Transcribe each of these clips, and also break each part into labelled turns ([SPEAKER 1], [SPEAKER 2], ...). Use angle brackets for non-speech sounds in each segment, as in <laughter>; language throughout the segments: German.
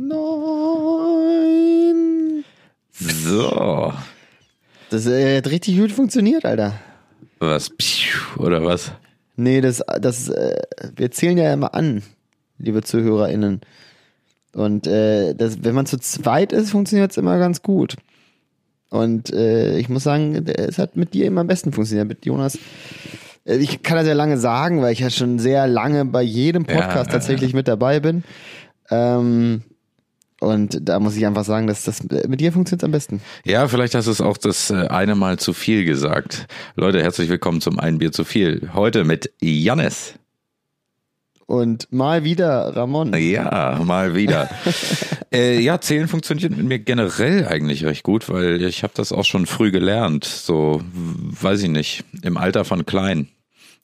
[SPEAKER 1] neun.
[SPEAKER 2] So.
[SPEAKER 1] Das äh, hat richtig gut funktioniert, Alter.
[SPEAKER 2] Was? Oder was?
[SPEAKER 1] Nee, das, das, äh, wir zählen ja immer an, liebe ZuhörerInnen. Und äh, das, wenn man zu zweit ist, funktioniert es immer ganz gut. Und äh, ich muss sagen, es hat mit dir immer am besten funktioniert. Mit Jonas. Äh, Ich kann das ja lange sagen, weil ich ja schon sehr lange bei jedem
[SPEAKER 2] Ja,
[SPEAKER 1] Podcast
[SPEAKER 2] ja,
[SPEAKER 1] tatsächlich mit dabei bin. Ähm, und da muss ich einfach sagen, dass das mit dir funktioniert am besten.
[SPEAKER 2] Ja, vielleicht hast du es auch das äh, eine Mal zu viel gesagt. Leute, herzlich willkommen zum Ein Bier zu viel. Heute mit Jannis.
[SPEAKER 1] Und mal wieder Ramon.
[SPEAKER 2] Ja, mal wieder. <laughs> äh, ja, Zählen funktioniert mit mir generell eigentlich recht gut, weil ich habe das auch schon früh gelernt. So, weiß ich nicht, im Alter von klein.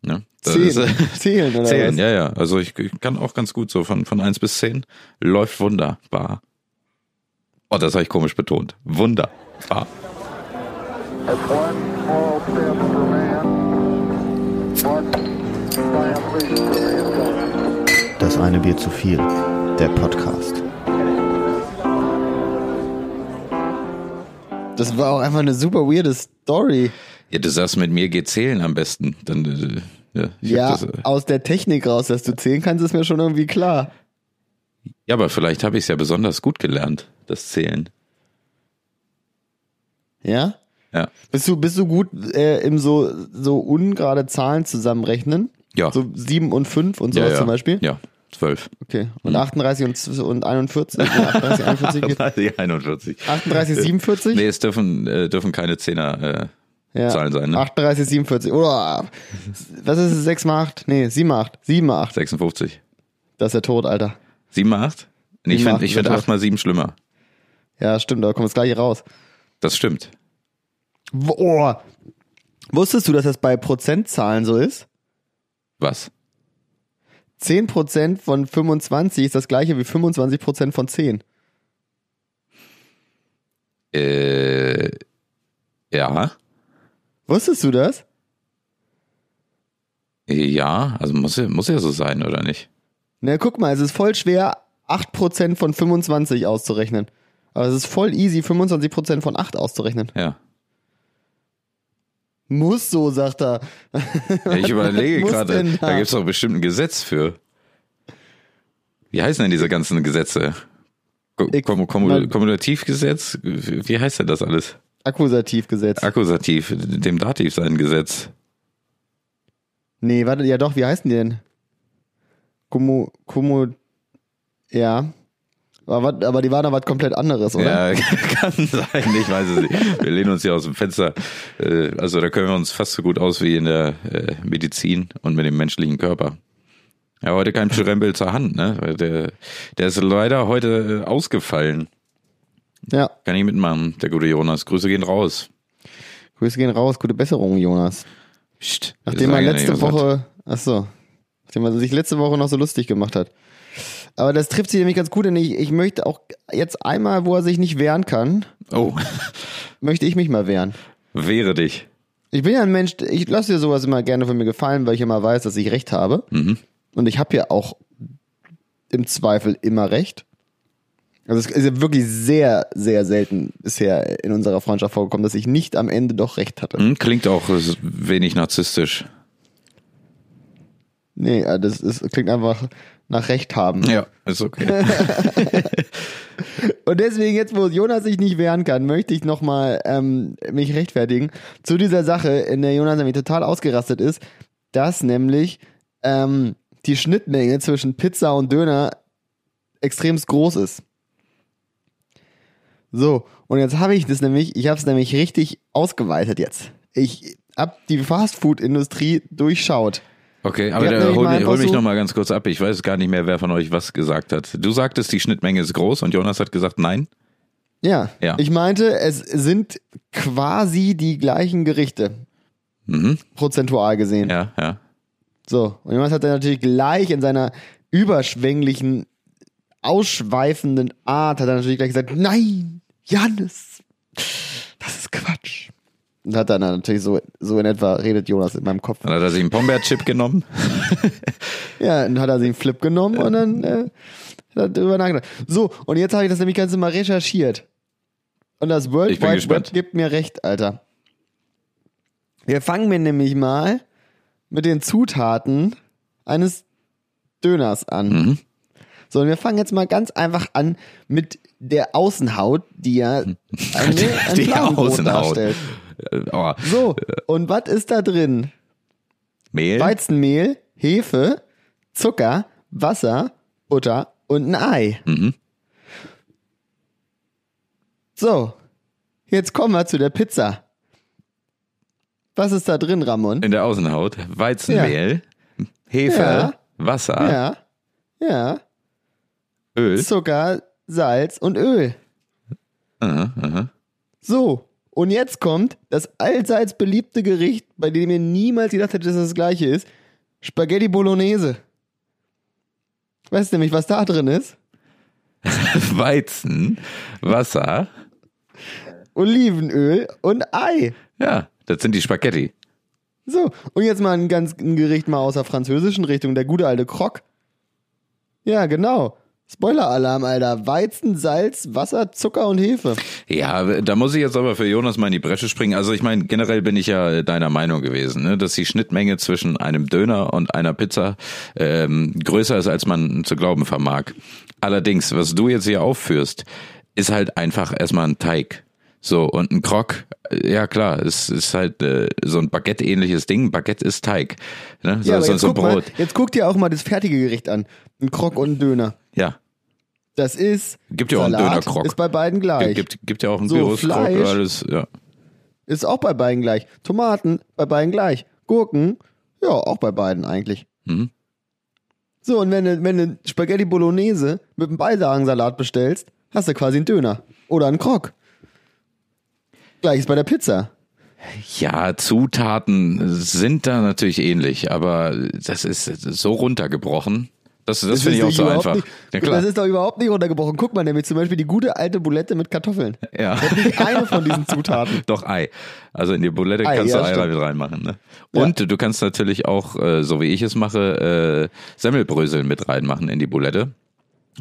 [SPEAKER 2] Ne?
[SPEAKER 1] Zehn.
[SPEAKER 2] ist, äh, <laughs>
[SPEAKER 1] Zählen, oder
[SPEAKER 2] Zählen,
[SPEAKER 1] was?
[SPEAKER 2] ja, ja. Also ich, ich kann auch ganz gut so von, von eins bis zehn Läuft wunderbar. Oh, das habe ich komisch betont. Wunderbar.
[SPEAKER 1] Das eine Bier zu viel. Der Podcast. Das war auch einfach eine super weirde Story.
[SPEAKER 2] Ja, du sagst, mit mir geht Zählen am besten. Dann, äh, ja,
[SPEAKER 1] Ja,
[SPEAKER 2] das, äh,
[SPEAKER 1] aus der Technik raus, dass du zählen kannst, ist mir schon irgendwie klar.
[SPEAKER 2] ja, aber vielleicht habe ich es ja besonders gut gelernt, das Zählen.
[SPEAKER 1] Ja?
[SPEAKER 2] Ja.
[SPEAKER 1] Bist du, bist du gut äh, im so, so ungerade Zahlen zusammenrechnen?
[SPEAKER 2] Ja.
[SPEAKER 1] So 7 und 5 und
[SPEAKER 2] ja,
[SPEAKER 1] sowas
[SPEAKER 2] ja.
[SPEAKER 1] zum Beispiel?
[SPEAKER 2] Ja, zwölf.
[SPEAKER 1] Okay. Und 38 und, und 41? Nee, 38, 41 <laughs> geht.
[SPEAKER 2] Die 41.
[SPEAKER 1] 38, 47?
[SPEAKER 2] Nee, es dürfen, äh, dürfen keine Zehner äh,
[SPEAKER 1] ja.
[SPEAKER 2] Zahlen sein, ne?
[SPEAKER 1] 38, 47. Oder, was ist es? 6 mal 8? Nee, 7 mal 8. 7 mal 8.
[SPEAKER 2] 56.
[SPEAKER 1] Das ist der Tod, Alter.
[SPEAKER 2] 7 mal 8? Nee, ich finde find
[SPEAKER 1] ist
[SPEAKER 2] 8 mal 7 schlimmer.
[SPEAKER 1] Ja, stimmt, da kommt das gleiche raus.
[SPEAKER 2] Das stimmt.
[SPEAKER 1] Oh. Wusstest du, dass das bei Prozentzahlen so ist?
[SPEAKER 2] Was?
[SPEAKER 1] 10% von 25 ist das gleiche wie 25% von 10.
[SPEAKER 2] Äh, ja.
[SPEAKER 1] Wusstest du das?
[SPEAKER 2] Ja, also muss ja, muss ja so sein, oder nicht?
[SPEAKER 1] Na, guck mal, es ist voll schwer, 8% von 25 auszurechnen. Aber es ist voll easy, 25% von 8 auszurechnen.
[SPEAKER 2] Ja.
[SPEAKER 1] Muss so, sagt er.
[SPEAKER 2] Ja, ich überlege <laughs> gerade, da
[SPEAKER 1] da?
[SPEAKER 2] gibt es doch bestimmt ein Gesetz für. Wie heißen denn diese ganzen Gesetze? Kommutativgesetz? Wie heißt denn das alles?
[SPEAKER 1] Akkusativgesetz.
[SPEAKER 2] Akkusativ, dem Dativ sein Gesetz.
[SPEAKER 1] nee, warte, ja doch, wie heißen die denn? Kummu, Kummu, ja. Aber, aber die waren da was komplett anderes, oder?
[SPEAKER 2] Ja, <laughs> kann sein, ich weiß es nicht. Wir lehnen uns hier aus dem Fenster. Äh, Also da können wir uns fast so gut aus wie in der äh, Medizin und mit dem menschlichen Körper. Ja, heute kein Pschyrembel zur Hand, ne? Der, der ist leider heute äh, ausgefallen.
[SPEAKER 1] Ja.
[SPEAKER 2] Kann ich mitmachen, der gute Jonas. Grüße gehen raus.
[SPEAKER 1] Grüße gehen raus, gute Besserung, Jonas.
[SPEAKER 2] Psst,
[SPEAKER 1] Nachdem er
[SPEAKER 2] ja
[SPEAKER 1] letzte. Woche, ach so, nachdem er sich letzte Woche noch so lustig gemacht hat. Aber das trifft sich nämlich ganz gut, denn ich, ich möchte auch jetzt einmal, wo er sich nicht wehren kann,
[SPEAKER 2] Oh, <laughs>
[SPEAKER 1] möchte ich mich mal wehren.
[SPEAKER 2] wehre dich.
[SPEAKER 1] Ich bin ja ein Mensch, ich lasse dir sowas immer gerne von mir gefallen, weil ich immer weiß, dass ich recht habe.
[SPEAKER 2] Mhm.
[SPEAKER 1] Und ich habe ja auch im Zweifel immer recht. Also es ist ja wirklich sehr, sehr selten bisher in unserer Freundschaft vorgekommen, dass ich nicht am Ende doch recht hatte.
[SPEAKER 2] Hm, klingt auch wenig narzisstisch.
[SPEAKER 1] Nee, äh, das, ist, klingt einfach nach Recht haben.
[SPEAKER 2] Ja, ist okay. <laughs>
[SPEAKER 1] Und deswegen, jetzt wo Jonas sich nicht wehren kann, möchte ich nochmal ähm, mich rechtfertigen zu dieser Sache, in der Jonas nämlich total ausgerastet ist, dass nämlich ähm, die Schnittmenge zwischen Pizza und Döner extremst groß ist. So, und jetzt habe ich das nämlich, ich habe es nämlich richtig ausgeweitet jetzt. Ich habe die Fastfood-Industrie durchschaut.
[SPEAKER 2] Okay, aber da, hol, mich- hol mich
[SPEAKER 1] so-
[SPEAKER 2] noch mal ganz kurz ab. Ich weiß gar nicht mehr, wer von euch was gesagt hat. Du sagtest, die Schnittmenge ist groß und Jonas hat gesagt, nein.
[SPEAKER 1] Ja,
[SPEAKER 2] Ja.
[SPEAKER 1] ich meinte, es sind quasi die gleichen Gerichte,
[SPEAKER 2] Mhm.
[SPEAKER 1] prozentual gesehen.
[SPEAKER 2] Ja, ja.
[SPEAKER 1] So, und Jonas hat dann natürlich gleich in seiner überschwänglichen, ausschweifenden Art, hat er natürlich gleich gesagt, nein, Jannis, das ist Quatsch. Und hat dann natürlich so, so in etwa redet Jonas in meinem Kopf.
[SPEAKER 2] Dann hat er sich einen Pombeer-Chip genommen. <laughs>
[SPEAKER 1] Ja, dann hat er sich einen Flip genommen und dann äh, darüber nachgedacht. So, und jetzt habe ich das nämlich ganz mal recherchiert. Und das World Wide
[SPEAKER 2] gespannt.
[SPEAKER 1] Web gibt mir recht, Alter. Wir fangen mir nämlich mal mit den Zutaten eines Döners an.
[SPEAKER 2] Mhm.
[SPEAKER 1] So, und wir fangen jetzt mal ganz einfach an mit der Außenhaut, die ja eine, <laughs> ein
[SPEAKER 2] Die Außenhaut.
[SPEAKER 1] darstellt.
[SPEAKER 2] Äh, Oh,
[SPEAKER 1] So, und was ist da drin?
[SPEAKER 2] Mehl?
[SPEAKER 1] Weizenmehl, Hefe, Zucker, Wasser, Butter und ein Ei.
[SPEAKER 2] Mhm.
[SPEAKER 1] So, jetzt kommen wir zu der Pizza. Was ist da drin, Ramon?
[SPEAKER 2] In der Außenhaut. Weizenmehl, Hefe,
[SPEAKER 1] Ja.
[SPEAKER 2] Wasser,
[SPEAKER 1] Ja, ja,
[SPEAKER 2] Öl.
[SPEAKER 1] Zucker, Salz und Öl.
[SPEAKER 2] Aha, aha.
[SPEAKER 1] So, und jetzt kommt das allseits beliebte Gericht, bei dem ihr niemals gedacht hättet, dass es das gleiche ist. Spaghetti Bolognese. Weißt du nämlich, was da drin ist? <laughs>
[SPEAKER 2] Weizen, Wasser.
[SPEAKER 1] Olivenöl und Ei.
[SPEAKER 2] Ja, das sind die Spaghetti.
[SPEAKER 1] So, und jetzt mal ein ganz ein Gericht mal aus der französischen Richtung, der gute alte Croc. Ja, genau. Spoiler-Alarm, Alter. Weizen, Salz, Wasser, Zucker und Hefe.
[SPEAKER 2] Ja, da muss ich jetzt aber für Jonas mal in die Bresche springen. Also ich meine, generell bin ich ja deiner Meinung gewesen, ne? dass die Schnittmenge zwischen einem Döner und einer Pizza ähm, größer ist, als man zu glauben vermag. Allerdings, was du jetzt hier aufführst, ist halt einfach erstmal ein Teig. So, und ein Krog, äh, ja klar, es ist halt äh, so ein Baguette-ähnliches Ding. Baguette ist Teig. Ne? So,
[SPEAKER 1] Ja,
[SPEAKER 2] so,
[SPEAKER 1] jetzt,
[SPEAKER 2] so
[SPEAKER 1] guck mal,
[SPEAKER 2] Brot.
[SPEAKER 1] jetzt guck dir auch mal das fertige Gericht an. Ein Croc und ein Döner.
[SPEAKER 2] Ja.
[SPEAKER 1] Das ist.
[SPEAKER 2] Gibt ja auch einen
[SPEAKER 1] Salat,
[SPEAKER 2] Döner-Croc.
[SPEAKER 1] Ist bei beiden gleich.
[SPEAKER 2] Gibt, gibt ja auch einen
[SPEAKER 1] So,
[SPEAKER 2] Gyros-Krog, alles, ja.
[SPEAKER 1] Ist auch bei beiden gleich. Tomaten bei beiden gleich. Gurken, ja, auch bei beiden eigentlich.
[SPEAKER 2] Mhm.
[SPEAKER 1] So, und wenn du, wenn du Spaghetti Bolognese mit einem Beilagensalat bestellst, hast du quasi einen Döner. Oder einen Krog. Gleiches bei der Pizza.
[SPEAKER 2] Ja, Zutaten sind da natürlich ähnlich, aber das ist so runtergebrochen. Das, das, finde ich
[SPEAKER 1] ist
[SPEAKER 2] auch so einfach.
[SPEAKER 1] Nicht,
[SPEAKER 2] ja.
[SPEAKER 1] Das ist doch überhaupt nicht runtergebrochen. Guck mal, nämlich zum Beispiel die gute alte Boulette mit Kartoffeln.
[SPEAKER 2] ja.
[SPEAKER 1] Nicht eine von diesen Zutaten. <laughs>
[SPEAKER 2] Doch Ei. Also in die Boulette
[SPEAKER 1] Ei,
[SPEAKER 2] kannst
[SPEAKER 1] ja,
[SPEAKER 2] du Ei
[SPEAKER 1] stimmt.
[SPEAKER 2] reinmachen. Ne? Und du kannst natürlich auch, äh, so wie ich es mache, äh, Semmelbrösel mit reinmachen in die Boulette.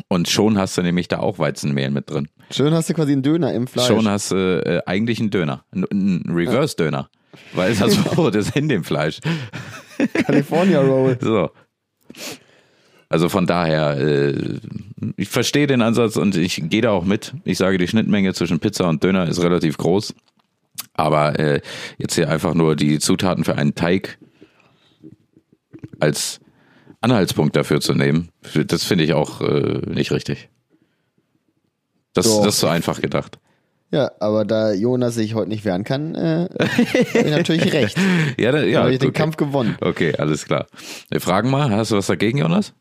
[SPEAKER 2] Und schon hast du nämlich da auch Weizenmehl mit drin.
[SPEAKER 1] Schön hast du quasi einen Döner im Fleisch.
[SPEAKER 2] Schon hast du äh, eigentlich einen Döner. Ein, ein Reverse-Döner. Weil das <laughs> Brot ist in dem Fleisch.
[SPEAKER 1] California Roll.
[SPEAKER 2] So. Also von daher, äh, ich verstehe den Ansatz und ich gehe da auch mit. Ich sage, die Schnittmenge zwischen Pizza und Döner ist relativ groß. Aber äh, jetzt hier einfach nur die Zutaten für einen Teig als Anhaltspunkt dafür zu nehmen, das finde ich auch äh, nicht richtig. Das,
[SPEAKER 1] Doch.
[SPEAKER 2] das ist so einfach gedacht.
[SPEAKER 1] Ja, aber da Jonas sich heute nicht wehren kann, äh, hab ich natürlich recht. <laughs>
[SPEAKER 2] Ja, da, ja
[SPEAKER 1] habe ich den
[SPEAKER 2] okay.
[SPEAKER 1] Kampf gewonnen.
[SPEAKER 2] Okay, alles klar. Wir fragen mal, hast du was dagegen, Jonas?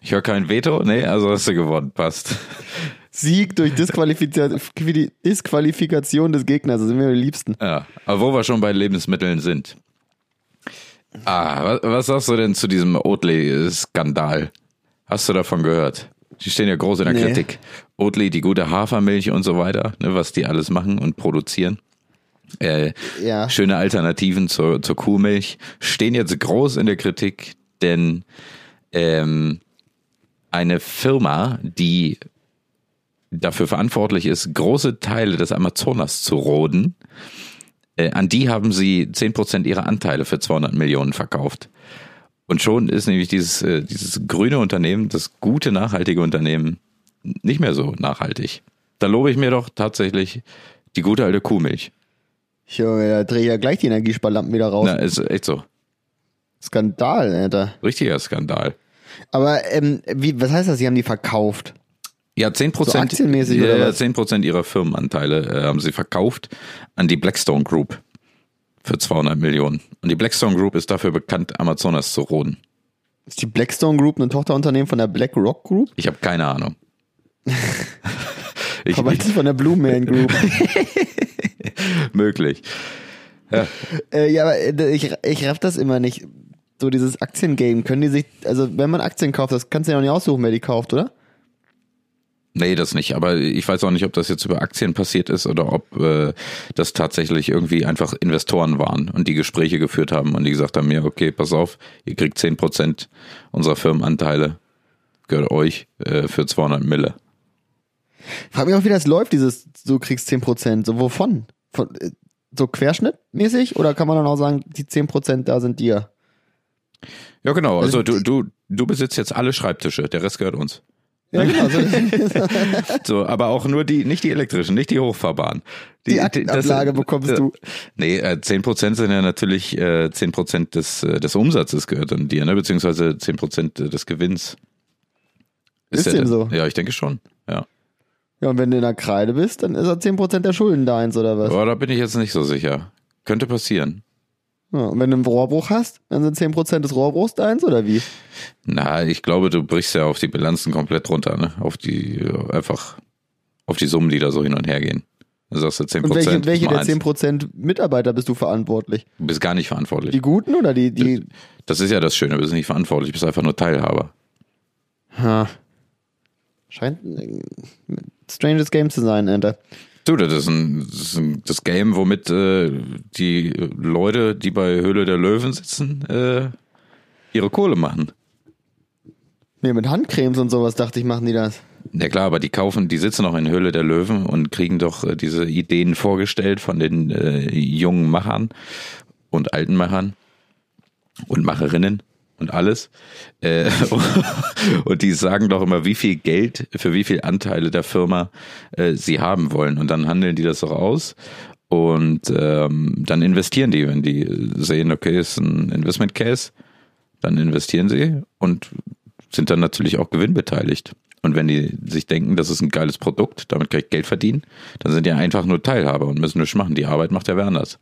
[SPEAKER 2] Ich höre kein Veto. Nee, also hast du gewonnen. Passt.
[SPEAKER 1] Sieg durch Disqualifiz- Disqualifikation des Gegners, das sind mir die Liebsten.
[SPEAKER 2] Ja, aber wo wir schon bei Lebensmitteln sind. Ah, was, was sagst du denn zu diesem Oatly-Skandal? Hast du davon gehört? Die stehen ja groß in der
[SPEAKER 1] Nee.
[SPEAKER 2] Kritik. Oatly, die gute Hafermilch und so weiter, ne, was die alles machen und produzieren. Äh,
[SPEAKER 1] Ja.
[SPEAKER 2] Schöne Alternativen zur, zur Kuhmilch stehen jetzt groß in der Kritik, denn ähm, eine Firma, die dafür verantwortlich ist, große Teile des Amazonas zu roden, äh, an die haben sie 10% ihrer Anteile für 200 Millionen verkauft. Und schon ist nämlich dieses, äh, dieses grüne Unternehmen, das gute, nachhaltige Unternehmen, nicht mehr so nachhaltig. Da lobe ich mir doch tatsächlich die gute alte Kuhmilch.
[SPEAKER 1] Junge, da drehe ich ja gleich die Energiesparlampen wieder raus.
[SPEAKER 2] Na, ist echt so.
[SPEAKER 1] Skandal, Alter.
[SPEAKER 2] Richtiger Skandal.
[SPEAKER 1] Aber ähm, wie, was heißt das? Sie haben die verkauft.
[SPEAKER 2] Ja, 10 Prozent,
[SPEAKER 1] So aktienmäßig
[SPEAKER 2] ja,
[SPEAKER 1] oder
[SPEAKER 2] ja,
[SPEAKER 1] was?
[SPEAKER 2] 10 Prozent ihrer Firmenanteile äh, haben sie verkauft an die Blackstone Group für 200 Millionen. Und die Blackstone Group ist dafür bekannt, Amazonas zu roden.
[SPEAKER 1] Ist die Blackstone Group ein Tochterunternehmen von der BlackRock Group?
[SPEAKER 2] Ich habe keine Ahnung. <laughs> ich,
[SPEAKER 1] Aber das ist von der Blue Man Group. <laughs>
[SPEAKER 2] möglich.
[SPEAKER 1] äh, ja, aber äh, ich, ich raff das immer nicht. So dieses Aktiengame. Können die sich, also wenn man Aktien kauft, das kannst du ja noch nicht aussuchen, wer die kauft, oder?
[SPEAKER 2] Nee, das nicht. Aber ich weiß auch nicht, ob das jetzt über Aktien passiert ist oder ob äh, das tatsächlich irgendwie einfach Investoren waren und die Gespräche geführt haben und die gesagt haben, ja, okay, pass auf, ihr kriegt 10 Prozent unserer Firmenanteile. gehört euch äh, für 200 Mille.
[SPEAKER 1] Frag mich auch, wie das läuft, dieses, du kriegst 10%. So, wovon? Von, äh, so querschnittmäßig? Oder kann man dann auch sagen, die 10% da sind dir?
[SPEAKER 2] Ja, genau. Also du, du, du besitzt jetzt alle Schreibtische, der Rest gehört uns.
[SPEAKER 1] Ja, genau. So, <laughs>
[SPEAKER 2] So, aber auch nur die, nicht die elektrischen, nicht die hochfahrbaren.
[SPEAKER 1] Die Aktenablage bekommst du.
[SPEAKER 2] Nee, äh, 10% sind ja natürlich äh, 10% des, äh, des Umsatzes gehört an dir, ne? beziehungsweise 10% des Gewinns.
[SPEAKER 1] Ist
[SPEAKER 2] ja
[SPEAKER 1] dem so?
[SPEAKER 2] Ja, ich denke schon. Ja.
[SPEAKER 1] ja, und wenn du in der Kreide bist, dann ist er 10% der Schulden deins, oder was?
[SPEAKER 2] Aber da bin ich jetzt nicht so sicher. Könnte passieren.
[SPEAKER 1] Ja, und wenn du einen Rohrbruch hast, dann sind 10% des Rohrbruchs deins, oder wie?
[SPEAKER 2] Na, ich glaube, du brichst ja auf die Bilanzen komplett runter, ne? Auf die, äh, einfach, auf die Summen, die da so hin und her gehen. Da sagst du 10%.
[SPEAKER 1] Und welche, welche der
[SPEAKER 2] eins.
[SPEAKER 1] 10% Mitarbeiter bist du verantwortlich?
[SPEAKER 2] Du bist gar nicht verantwortlich.
[SPEAKER 1] Die guten oder die, die,
[SPEAKER 2] Das ist ja das Schöne, du bist nicht verantwortlich, du bist einfach nur Teilhaber.
[SPEAKER 1] ha. Scheint ein stranges Game zu sein, Alter.
[SPEAKER 2] Du, das ist, ein, das, ist ein, das Game, womit äh, die Leute, die bei Höhle der Löwen sitzen, äh, ihre Kohle machen.
[SPEAKER 1] Nee, mit Handcremes und sowas dachte ich, machen die das.
[SPEAKER 2] Ja klar, aber die kaufen, die sitzen noch in Höhle der Löwen und kriegen doch äh, diese Ideen vorgestellt von den äh, jungen Machern und alten Machern und Macherinnen und alles. Äh, <laughs> und die sagen doch immer, wie viel Geld für wie viel Anteile der Firma äh, sie haben wollen. Und dann handeln die das doch aus. Und ähm, dann investieren die, wenn die sehen, okay, ist ein Investment Case, dann investieren sie und sind dann natürlich auch gewinnbeteiligt. Und wenn die sich denken, das ist ein geiles Produkt, damit kann ich Geld verdienen, dann sind die einfach nur Teilhaber und müssen nichts machen. Die Arbeit macht der wer anders.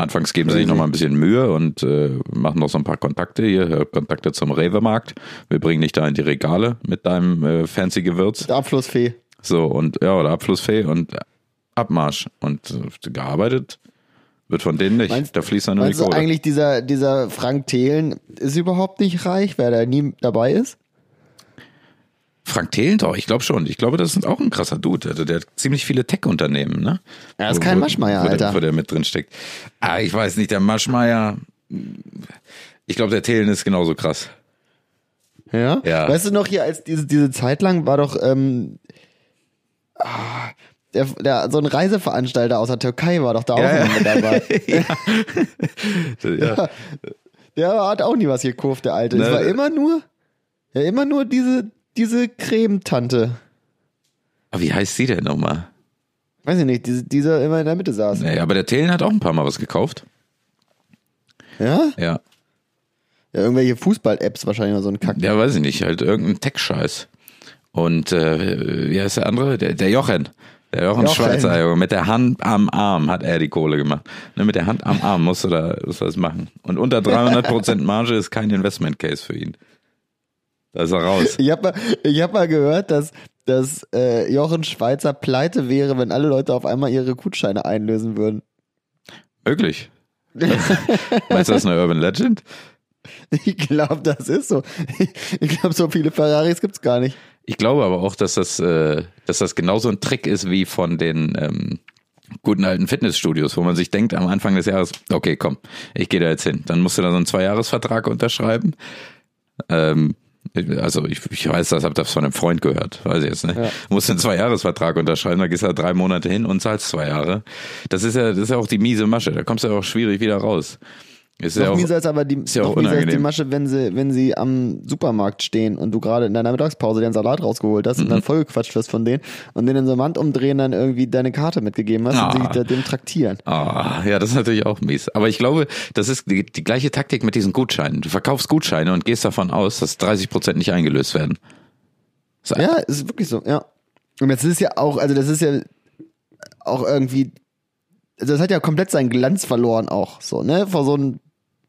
[SPEAKER 2] Anfangs geben sie sich
[SPEAKER 1] Crazy.
[SPEAKER 2] noch mal ein bisschen Mühe und äh, machen noch so ein paar Kontakte hier, äh, Kontakte zum Rewe-Markt. Wir bringen dich da in die Regale mit deinem äh, fancy Gewürz.
[SPEAKER 1] Der Abflussfee.
[SPEAKER 2] So, und ja, oder Abflussfee und Abmarsch. Und äh, gearbeitet wird von denen nicht.
[SPEAKER 1] Meinst-
[SPEAKER 2] da fließt dann nur die Kohle.
[SPEAKER 1] eigentlich, dieser, dieser Frank Thelen ist überhaupt nicht reich, weil er nie dabei ist?
[SPEAKER 2] Frank Thelen doch, ich glaube schon. Ich glaube, das ist auch ein krasser Dude. Also der hat ziemlich viele Tech-Unternehmen, ne?
[SPEAKER 1] Er ist kein
[SPEAKER 2] Wo-
[SPEAKER 1] Maschmeyer,
[SPEAKER 2] wo der-
[SPEAKER 1] Alter.
[SPEAKER 2] Wo der mit drin steckt. Ah, ich weiß nicht, der Maschmeyer. Ich glaube, der Thelen ist genauso krass.
[SPEAKER 1] Ja?
[SPEAKER 2] Ja.
[SPEAKER 1] Weißt du noch hier, als diese, diese Zeit lang war doch, ähm, ah, der, der, so ein Reiseveranstalter aus der Türkei war doch da auch
[SPEAKER 2] Ja, <laughs> ja.
[SPEAKER 1] noch mit dabei.
[SPEAKER 2] ja.
[SPEAKER 1] Der hat auch nie was gekauft, der Alte. Es
[SPEAKER 2] Ne.
[SPEAKER 1] war immer nur, ja, immer nur diese, diese Cremetante.
[SPEAKER 2] Aber wie heißt sie denn nochmal?
[SPEAKER 1] Weiß ich nicht, diese, dieser immer in der Mitte saß.
[SPEAKER 2] Nee, aber der Thelen hat auch ein paar Mal was gekauft.
[SPEAKER 1] Ja?
[SPEAKER 2] Ja.
[SPEAKER 1] Ja, irgendwelche Fußball-Apps wahrscheinlich oder so ein Kack.
[SPEAKER 2] Ja, weiß ich nicht, halt irgendein Tech-Scheiß. Und äh, wie heißt der andere? Der, der Jochen. Der Jochen,
[SPEAKER 1] Jochen.
[SPEAKER 2] Schweizer, Junge. Mit der Hand am Arm hat er die Kohle gemacht. Ne, mit der Hand am Arm musst du da musst du das machen. Und unter 300% Marge ist kein Investment-Case für ihn. Da ist er raus.
[SPEAKER 1] Ich habe mal, ich hab mal gehört, dass, dass äh, Jochen Schweizer pleite wäre, wenn alle Leute auf einmal ihre Gutscheine einlösen würden.
[SPEAKER 2] Möglich. <laughs> Meinst du, das ist eine Urban Legend?
[SPEAKER 1] Ich glaube, das ist so. Ich glaube, so viele Ferraris gibt's gar nicht.
[SPEAKER 2] Ich glaube aber auch, dass das, äh, dass das genauso ein Trick ist wie von den ähm, guten alten Fitnessstudios, wo man sich denkt am Anfang des Jahres, okay, komm, ich gehe da jetzt hin. Dann musst du da so einen Zweijahresvertrag unterschreiben. Ähm, also ich, ich weiß das, hab das von einem Freund gehört, weiß ich jetzt nicht.
[SPEAKER 1] Ja.
[SPEAKER 2] Du musst einen Zweijahresvertrag unterschreiben, da gehst du da drei Monate hin und zahlst zwei Jahre. Das ist ja, das ist ja auch die miese Masche, da kommst du ja auch schwierig wieder raus. Ist ja
[SPEAKER 1] Noch
[SPEAKER 2] auch,
[SPEAKER 1] mieser ist aber die,
[SPEAKER 2] ja
[SPEAKER 1] noch mieser ist die. Masche, wenn sie, wenn sie am Supermarkt stehen und du gerade in deiner Mittagspause den Salat rausgeholt hast und
[SPEAKER 2] Mhm.
[SPEAKER 1] dann vollgequatscht wirst von denen und denen in so einem Hand umdrehen dann irgendwie deine Karte mitgegeben hast und
[SPEAKER 2] Ah.
[SPEAKER 1] sich dem traktieren.
[SPEAKER 2] Ah, ja, das ist natürlich auch mies. Aber ich glaube, das ist die, die gleiche Taktik mit diesen Gutscheinen. Du verkaufst Gutscheine und gehst davon aus, dass 30 Prozent nicht eingelöst werden. So,
[SPEAKER 1] Ja, ist wirklich so, ja. Und jetzt ist ja auch, also das ist ja auch irgendwie, also das hat ja komplett seinen Glanz verloren auch, so, ne? Vor so ein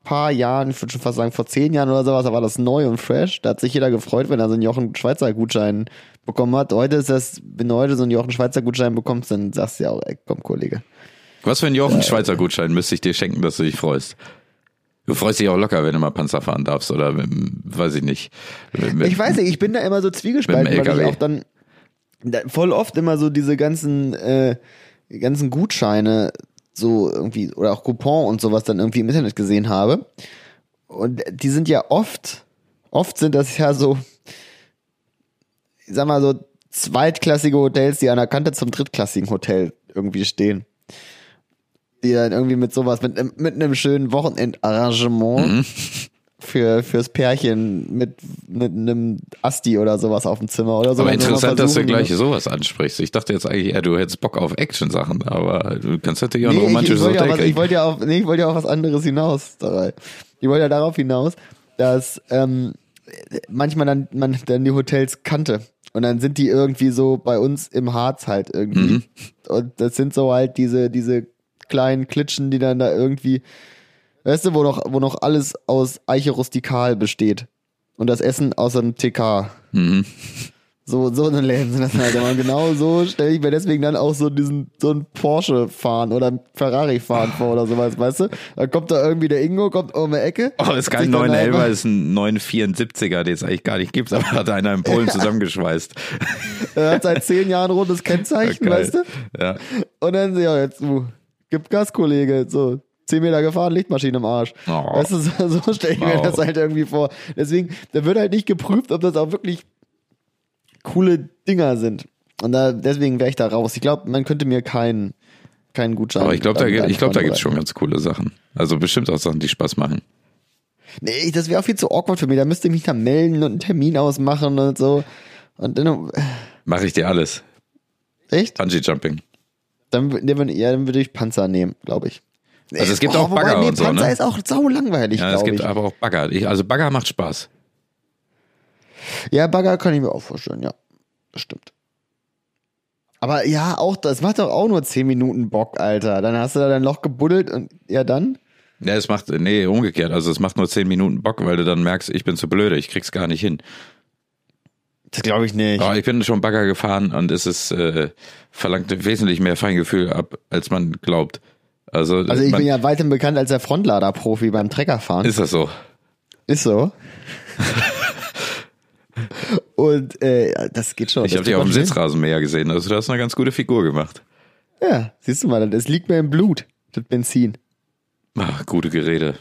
[SPEAKER 1] paar Jahren, ich würde schon fast sagen vor zehn Jahren oder sowas, da war das neu und fresh. Da hat sich jeder gefreut, wenn er so einen Jochen Schweizer Gutschein bekommen hat. Heute ist das, wenn du heute so einen Jochen Schweizer Gutschein bekommst, dann sagst du ja auch, ey, komm, Kollege.
[SPEAKER 2] Was für ein Jochen Schweizer Gutschein müsste ich dir schenken, dass du dich freust? Du freust dich auch locker, wenn du mal Panzer fahren darfst oder dem- weiß ich nicht. Mit,
[SPEAKER 1] Ich weiß nicht, ich bin da immer so zwiegespalten, weil ich auch dann da, voll oft immer so diese ganzen, äh, ganzen Gutscheine so irgendwie oder auch Coupon und sowas dann irgendwie im Internet gesehen habe. Und die sind ja oft, oft sind das ja so ich sag mal so, zweitklassige Hotels, die an der Kante zum drittklassigen Hotel irgendwie stehen. Die dann irgendwie mit sowas, mit, mit einem schönen Wochenendarrangement
[SPEAKER 2] Mhm.
[SPEAKER 1] Für, fürs Pärchen mit, mit einem Asti oder sowas auf dem Zimmer oder so.
[SPEAKER 2] Aber interessant, dass du gleich sowas ansprichst. Ich dachte jetzt eigentlich, ja, du hättest Bock auf Action-Sachen, aber du kannst natürlich auch ein
[SPEAKER 1] Nee, ich, ich
[SPEAKER 2] romantisches
[SPEAKER 1] wollte ja,
[SPEAKER 2] Hotel
[SPEAKER 1] was, ich wollte ja auf, nee, ich wollte ja auf was anderes hinaus dabei. Ich wollte ja darauf hinaus, dass ähm, manchmal dann man dann die Hotels kannte und dann sind die irgendwie so bei uns im Harz halt irgendwie
[SPEAKER 2] Mhm.
[SPEAKER 1] und das sind so halt diese diese kleinen Klitschen, die dann da irgendwie weißt du, wo noch wo noch alles aus Eiche rustikal besteht und das Essen aus einem TK.
[SPEAKER 2] Mhm.
[SPEAKER 1] So, so eine Läden sind das halt. Aber genau so stelle ich mir deswegen dann auch so diesen, so ein Porsche fahren oder ein Ferrari fahren vor oder sowas, weißt du? Da kommt da irgendwie der Ingo, kommt um die Ecke.
[SPEAKER 2] Oh, ist kein
[SPEAKER 1] sich dann
[SPEAKER 2] 911,
[SPEAKER 1] einfach-
[SPEAKER 2] ist ein 974er, den es eigentlich gar nicht gibt, aber hat einer in Polen <laughs> zusammengeschweißt.
[SPEAKER 1] Er hat seit zehn Jahren rotes Kennzeichen, <laughs>
[SPEAKER 2] Geil.
[SPEAKER 1] weißt du?
[SPEAKER 2] Ja.
[SPEAKER 1] Und dann, ja, jetzt, du, gib Gas, Kollege, so. Zehn Meter gefahren, Lichtmaschine im Arsch.
[SPEAKER 2] Oh.
[SPEAKER 1] Weißt du, so, so stelle ich mir
[SPEAKER 2] Wow.
[SPEAKER 1] das halt irgendwie vor. Deswegen, da wird halt nicht geprüft, ob das auch wirklich coole Dinger sind. Und da, deswegen wäre ich da raus. Ich glaube, man könnte mir keinen, keinen Gutschein.
[SPEAKER 2] Aber ich glaube, da, gibt- ich glaub, da gibt's
[SPEAKER 1] vorbereiten.
[SPEAKER 2] schon ganz coole Sachen. Also bestimmt auch Sachen, die Spaß machen.
[SPEAKER 1] Nee, das wäre auch viel zu awkward für mich. Da müsste ich mich da melden und einen Termin ausmachen und so. Und dann,
[SPEAKER 2] Mache ich dir alles.
[SPEAKER 1] echt?
[SPEAKER 2] Bungee Jumping.
[SPEAKER 1] Dann, ja, dann würde ich Panzer nehmen, glaube ich.
[SPEAKER 2] Also es gibt
[SPEAKER 1] Oh,
[SPEAKER 2] auch
[SPEAKER 1] wobei,
[SPEAKER 2] Bagger
[SPEAKER 1] nee,
[SPEAKER 2] und so,
[SPEAKER 1] Panzer
[SPEAKER 2] ne?
[SPEAKER 1] ist auch sau langweilig,
[SPEAKER 2] Ja, es gibt
[SPEAKER 1] ich.
[SPEAKER 2] aber auch Bagger. Ich, also Bagger macht Spaß.
[SPEAKER 1] Ja, Bagger kann ich mir auch vorstellen, ja. Das stimmt. Aber ja, auch das macht doch auch nur 10 Minuten Bock, Alter. Dann hast du da dein Loch gebuddelt und ja dann?
[SPEAKER 2] Ja, es macht, nee, umgekehrt. Also es macht nur 10 Minuten Bock, weil du dann merkst, ich bin zu blöde, ich krieg's gar nicht hin.
[SPEAKER 1] Das glaube ich nicht.
[SPEAKER 2] Aber ich bin schon Bagger gefahren und es ist, äh, verlangt wesentlich mehr Feingefühl ab, als man glaubt. Also,
[SPEAKER 1] Also ich
[SPEAKER 2] man,
[SPEAKER 1] bin ja weiterhin bekannt als der Frontlader-Profi beim Treckerfahren.
[SPEAKER 2] ist das so?
[SPEAKER 1] Ist so. Und äh, das geht schon.
[SPEAKER 2] Ich habe dich auf dem. Sitzrasenmäher gesehen. Also du hast eine ganz gute Figur gemacht.
[SPEAKER 1] Ja, siehst du mal, das liegt mir im Blut, das Benzin.
[SPEAKER 2] Ach, gute Gerede.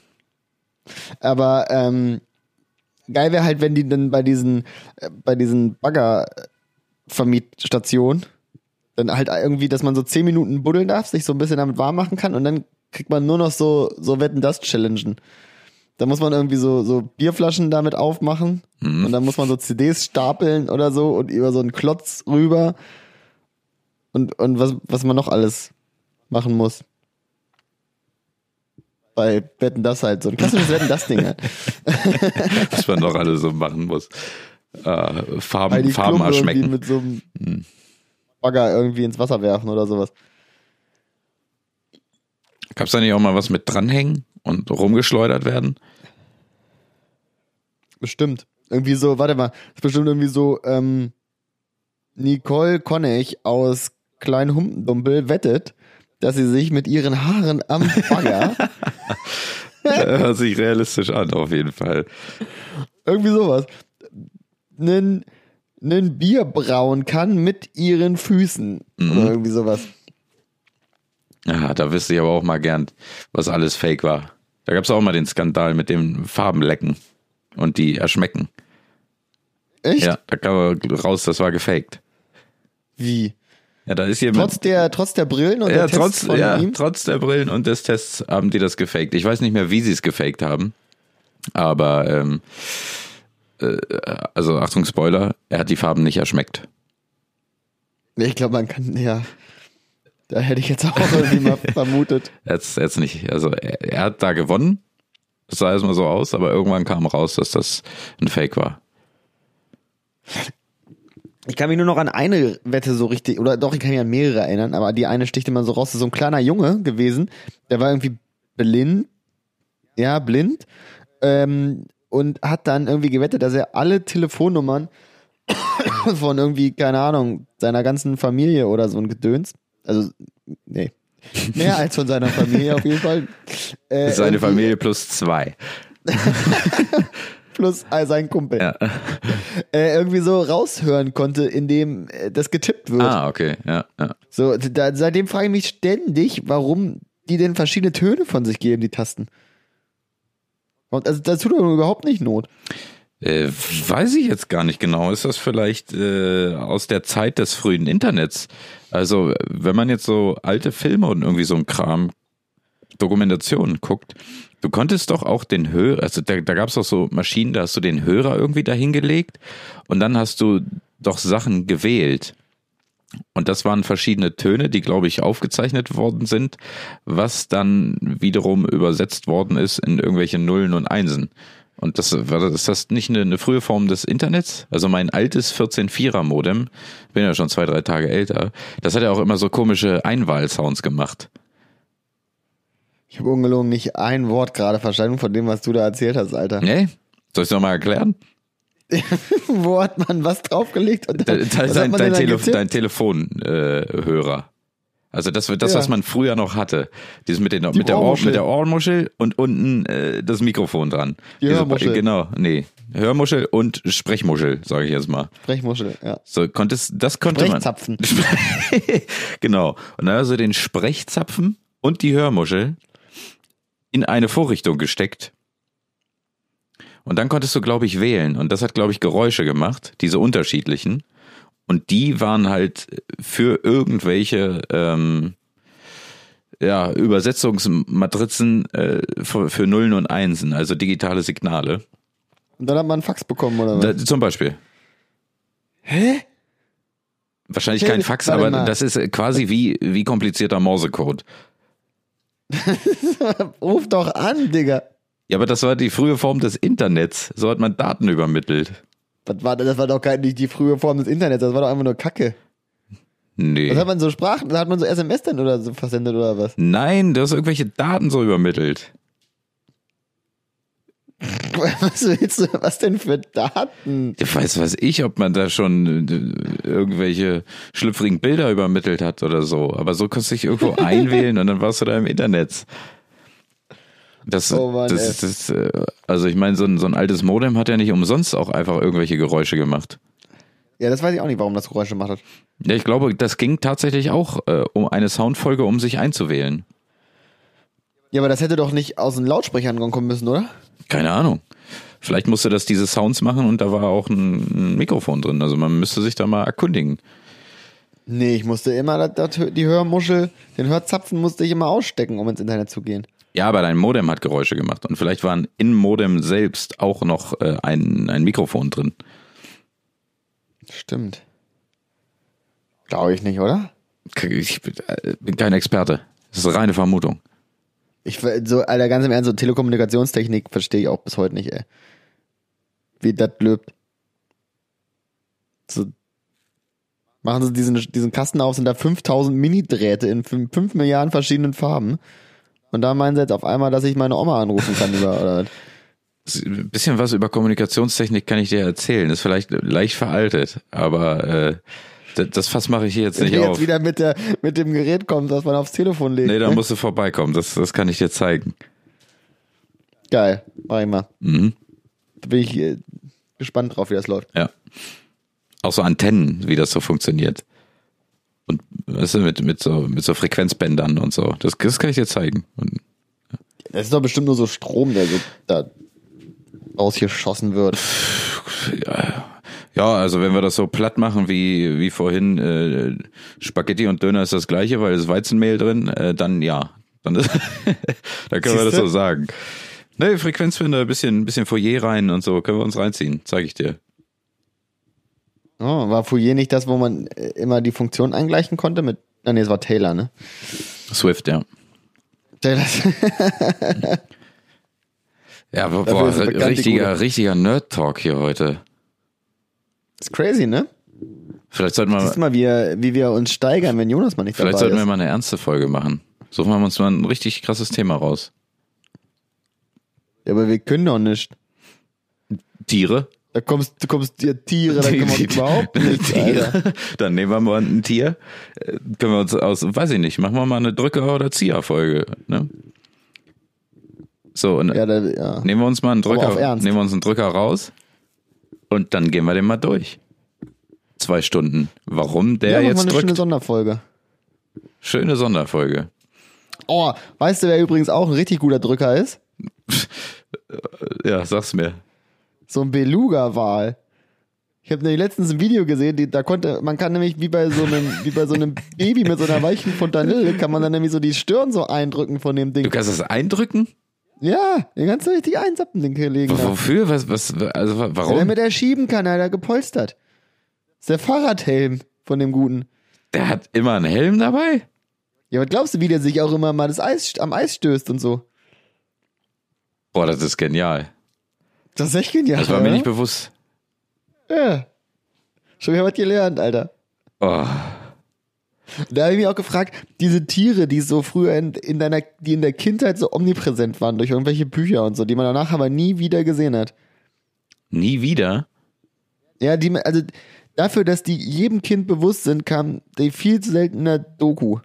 [SPEAKER 1] Aber ähm, geil wäre halt, wenn die dann bei diesen, äh, bei diesen Bagger-Vermietstationen dann halt irgendwie, dass man so 10 Minuten buddeln darf, sich so ein bisschen damit warm machen kann und dann kriegt man nur noch so, so Wetten das Challengen. Da muss man irgendwie so, so Bierflaschen damit aufmachen und dann muss man so CDs stapeln oder so und über so einen Klotz rüber und, und was, was man noch alles machen muss. Bei Wetten das halt, so ein klassisches Wetten das Ding halt. <laughs>
[SPEAKER 2] Was man noch alles so machen muss. Äh, Farben, Farben erschmecken.
[SPEAKER 1] mit so einem Bagger irgendwie ins Wasser werfen oder sowas.
[SPEAKER 2] Gab's da nicht auch mal was mit dranhängen und rumgeschleudert werden?
[SPEAKER 1] Bestimmt. Irgendwie so, warte mal, ist bestimmt irgendwie so, ähm, Nicole Konnig aus Kleinhumpendumpel wettet, dass sie sich mit ihren Haaren am Bagger, <laughs>
[SPEAKER 2] Hört sich realistisch an, auf jeden Fall.
[SPEAKER 1] irgendwie sowas, nen, nen Bier brauen kann mit ihren Füßen. Oder irgendwie sowas.
[SPEAKER 2] Ja, da wüsste ich aber auch mal gern, was alles fake war. Da gab's auch mal den Skandal mit dem Farbenlecken und die erschmecken.
[SPEAKER 1] Echt?
[SPEAKER 2] Ja, da kam raus, das war gefaked.
[SPEAKER 1] Wie?
[SPEAKER 2] Ja, da ist jemand.
[SPEAKER 1] Trotz der, trotz der Brillen und
[SPEAKER 2] ja,
[SPEAKER 1] der Tests
[SPEAKER 2] trotz,
[SPEAKER 1] von
[SPEAKER 2] ja,
[SPEAKER 1] ihm?
[SPEAKER 2] trotz der Brillen und des Tests haben die das gefaked. Ich weiß nicht mehr, wie sie es gefaked haben. Aber, ähm, äh, also Achtung, Spoiler, er hat die Farben nicht erschmeckt.
[SPEAKER 1] Nee, Ich glaube, man kann, ja. Da hätte ich jetzt auch irgendwie mal <laughs> vermutet.
[SPEAKER 2] Jetzt, jetzt nicht. Also er, er hat da gewonnen. Das sah erstmal so aus, aber irgendwann kam raus, dass das ein Fake war.
[SPEAKER 1] Ich kann mich nur noch an eine Wette so richtig, oder doch, ich kann mich an mehrere erinnern, aber die eine sticht immer so raus. Das ist so ein kleiner Junge gewesen, der war irgendwie blind, ja, blind, ähm, und hat dann irgendwie gewettet, dass er alle Telefonnummern <coughs> von irgendwie, keine Ahnung, seiner ganzen Familie oder so ein Gedöns, also, nee, <laughs> mehr als von seiner Familie auf jeden Fall. Äh,
[SPEAKER 2] Seine Familie plus zwei. <laughs>
[SPEAKER 1] Plus äh, sein Kumpel.
[SPEAKER 2] Ja. <laughs>
[SPEAKER 1] Äh, irgendwie so raushören konnte, indem äh, das getippt wird.
[SPEAKER 2] Ah, okay. Ja, ja.
[SPEAKER 1] So, da, seitdem frage ich mich ständig, warum die denn verschiedene Töne von sich geben, die Tasten. Also, das tut doch überhaupt nicht Not.
[SPEAKER 2] Äh, weiß ich jetzt gar nicht genau. Ist das vielleicht äh, aus der Zeit des frühen Internets? Also, wenn man jetzt so alte Filme und irgendwie so ein Kram, Dokumentationen guckt, du konntest doch auch den Hörer, also da, da gab es doch so Maschinen, da hast du den Hörer irgendwie dahingelegt und dann hast du doch Sachen gewählt. Und das waren verschiedene Töne, die, glaube ich, aufgezeichnet worden sind, was dann wiederum übersetzt worden ist in irgendwelche Nullen und Einsen. Und das war ist das nicht eine, eine frühe Form des Internets? Also mein altes 14.4er Modem, bin ja schon zwei, drei Tage älter, das hat ja auch immer so komische Einwahlsounds gemacht.
[SPEAKER 1] Ich habe ungelogen nicht ein Wort gerade verstanden von dem, was du da erzählt hast, Alter.
[SPEAKER 2] Nee? Soll ich noch mal erklären? <laughs>
[SPEAKER 1] Wo hat man was draufgelegt? Und dann,
[SPEAKER 2] Dein,
[SPEAKER 1] was hat
[SPEAKER 2] dein, dein,
[SPEAKER 1] denn dann
[SPEAKER 2] Tele
[SPEAKER 1] getippt?
[SPEAKER 2] dein Telefonhörer. Äh, also das, das
[SPEAKER 1] Ja.
[SPEAKER 2] was man früher noch hatte. Dieses mit, den, mit, der, Ohr,
[SPEAKER 1] Ohrmuschel.
[SPEAKER 2] mit der Ohrmuschel und unten äh, das Mikrofon dran.
[SPEAKER 1] Die
[SPEAKER 2] Diese-
[SPEAKER 1] Hörmuschel.
[SPEAKER 2] Genau, nee. Hörmuschel und Sprechmuschel, sage ich jetzt mal.
[SPEAKER 1] Sprechmuschel, ja.
[SPEAKER 2] So, konntest, das konnte man.
[SPEAKER 1] Sprechzapfen. <laughs>
[SPEAKER 2] genau. Und dann also den Sprechzapfen und die Hörmuschel in eine Vorrichtung gesteckt. Und dann konntest du, glaube ich, wählen. Und das hat, glaube ich, Geräusche gemacht, diese unterschiedlichen. Und die waren halt für irgendwelche ähm, ja, Übersetzungsmatrizen äh, für, für Nullen und Einsen, also digitale Signale.
[SPEAKER 1] Und dann hat man einen Fax bekommen, oder was?
[SPEAKER 2] Da, zum Beispiel.
[SPEAKER 1] Hä?
[SPEAKER 2] Wahrscheinlich
[SPEAKER 1] Hey,
[SPEAKER 2] kein Fax, aber
[SPEAKER 1] mal.
[SPEAKER 2] das ist quasi wie, wie komplizierter Morsecode. <laughs>
[SPEAKER 1] Ruf doch an, Digga.
[SPEAKER 2] Ja, aber das war die frühe Form des Internets. So hat man Daten übermittelt.
[SPEAKER 1] Was war, das war doch gar nicht die frühe Form des Internets, das war doch einfach nur Kacke.
[SPEAKER 2] Nee.
[SPEAKER 1] Was hat man so Sprachen, hat man so SMS dann oder so versendet oder was?
[SPEAKER 2] Nein, du hast irgendwelche Daten so übermittelt. <laughs>
[SPEAKER 1] Was willst du, was denn für Daten?
[SPEAKER 2] Ich weiß was ich, ob man da schon äh, irgendwelche schlüpfrigen Bilder übermittelt hat oder so. Aber so konntest du dich irgendwo <laughs> einwählen und dann warst du da im Internet. Das,
[SPEAKER 1] Oh Mann,
[SPEAKER 2] das, das, äh, also ich meine, so ein, so ein altes Modem hat ja nicht umsonst auch einfach irgendwelche Geräusche gemacht.
[SPEAKER 1] Ja, das weiß ich auch nicht, warum das Geräusche macht. hat.
[SPEAKER 2] Ja, ich glaube, das ging tatsächlich auch äh, um eine Soundfolge, um sich einzuwählen.
[SPEAKER 1] Ja, aber das hätte doch nicht aus den Lautsprechern kommen müssen, oder?
[SPEAKER 2] Keine Ahnung. Vielleicht musste das diese Sounds machen und da war auch ein, ein Mikrofon drin. Also man müsste sich da mal erkundigen.
[SPEAKER 1] Nee, ich musste immer das, das, die Hörmuschel, den Hörzapfen musste ich immer ausstecken, um ins Internet zu gehen.
[SPEAKER 2] Ja, aber dein Modem hat Geräusche gemacht und vielleicht waren im Modem selbst auch noch äh, ein, ein Mikrofon drin.
[SPEAKER 1] Stimmt. Glaube ich nicht, oder?
[SPEAKER 2] Ich bin äh, kein Experte. Das ist reine Vermutung.
[SPEAKER 1] Ich so, Alter, ganz im Ernst, so Telekommunikationstechnik verstehe ich auch bis heute nicht, ey. Wie das löbt. So, machen sie diesen, diesen Kasten auf, sind da 5000 Mini-Drähte in 5, 5 Milliarden verschiedenen Farben. Und da meinen sie jetzt auf einmal, dass ich meine Oma anrufen kann über, oder?
[SPEAKER 2] Ein bisschen was über Kommunikationstechnik kann ich dir erzählen. Ist vielleicht leicht veraltet, aber äh, das, das Fass mache ich hier jetzt
[SPEAKER 1] Wenn
[SPEAKER 2] nicht
[SPEAKER 1] du jetzt
[SPEAKER 2] auf.
[SPEAKER 1] wieder mit, der, mit dem Gerät kommt, das man aufs Telefon legt.
[SPEAKER 2] Nee, da
[SPEAKER 1] ne?
[SPEAKER 2] musst du vorbeikommen. Das, das kann ich dir zeigen.
[SPEAKER 1] Geil, mach ich mal.
[SPEAKER 2] Mhm.
[SPEAKER 1] Da bin ich äh, gespannt drauf, wie das läuft.
[SPEAKER 2] Ja. Auch so Antennen, wie das so funktioniert. Weißt du, mit, mit, so, mit so Frequenzbändern und so. Das, das kann ich dir zeigen. Und
[SPEAKER 1] Das ist doch bestimmt nur so Strom, der so da rausgeschossen wird.
[SPEAKER 2] ja, also wenn wir das so platt machen wie, wie vorhin, äh, Spaghetti und Döner ist das gleiche, weil es Weizenmehl drin, äh, dann ja. Dann, ist, <laughs> dann können wir das
[SPEAKER 1] Siehste?
[SPEAKER 2] so sagen. Ne, Frequenzbänder, bisschen, bisschen Foyer rein und so, können wir uns reinziehen, zeige ich dir.
[SPEAKER 1] Oh, war Fourier nicht das, wo man äh, immer die Funktion eingleichen konnte mit. Ah, nee, es war Taylor, ne?
[SPEAKER 2] Swift, ja.
[SPEAKER 1] Taylor. <laughs>
[SPEAKER 2] Ja, boah,
[SPEAKER 1] er
[SPEAKER 2] richtiger, richtiger Nerd-Talk hier heute.
[SPEAKER 1] ist crazy, ne?
[SPEAKER 2] Vielleicht sollten wir,
[SPEAKER 1] Siehst mal, wie, wir- wie wir uns steigern, wenn Jonas mal nicht
[SPEAKER 2] vielleicht
[SPEAKER 1] dabei
[SPEAKER 2] sollten
[SPEAKER 1] ist.
[SPEAKER 2] wir mal eine ernste Folge machen. Suchen wir uns mal ein richtig krasses Thema raus.
[SPEAKER 1] ja, aber wir können doch nicht.
[SPEAKER 2] Tiere?
[SPEAKER 1] Da kommst du kommst dir Tiere, da wir überhaupt nicht. Alter.
[SPEAKER 2] Tiere. Dann nehmen wir mal ein Tier. Äh, Können wir uns aus, weiß ich nicht, machen wir mal eine Drücker- oder Zieher-Folge. Ne? So, und
[SPEAKER 1] Ja, da, ja.
[SPEAKER 2] nehmen wir uns mal einen Drücker, nehmen wir uns einen Drücker raus und dann gehen wir den mal durch. Zwei Stunden. Warum der
[SPEAKER 1] ja,
[SPEAKER 2] jetzt
[SPEAKER 1] eine schöne? Sonderfolge.
[SPEAKER 2] Schöne Sonderfolge.
[SPEAKER 1] Oh, weißt du, wer übrigens auch ein richtig guter Drücker ist? <laughs>
[SPEAKER 2] Ja, sag's mir.
[SPEAKER 1] So ein Beluga-Wal. Ich habe nämlich letztens ein Video gesehen, die, da konnte, man kann nämlich wie bei so einem, wie bei so einem <laughs> Baby mit so einer weichen Fontanille, kann man dann nämlich so die Stirn so eindrücken von dem Ding.
[SPEAKER 2] Du kannst das eindrücken?
[SPEAKER 1] Ja, den kannst du richtig einsappen, den Kollegen.
[SPEAKER 2] Wofür? Was, was, also wa- warum?
[SPEAKER 1] Damit er schieben kann, Alter, gepolstert. Das ist der Fahrradhelm von dem Guten.
[SPEAKER 2] Der hat immer einen Helm dabei?
[SPEAKER 1] Ja, was glaubst du, wie der sich auch immer mal das Eis, am Eis stößt und so?
[SPEAKER 2] Boah, das ist genial.
[SPEAKER 1] Das ist echt genial.
[SPEAKER 2] Das war mir nicht bewusst.
[SPEAKER 1] Ja. Schon wieder was gelernt, Alter.
[SPEAKER 2] Oh,
[SPEAKER 1] Da habe ich mich auch gefragt, diese Tiere, die so früher in, in deiner, die in der Kindheit so omnipräsent waren durch irgendwelche Bücher und so, die man danach aber nie wieder gesehen hat.
[SPEAKER 2] nie wieder?
[SPEAKER 1] Ja, die, also dafür, dass die jedem Kind bewusst sind, kam die viel zu seltener Doku.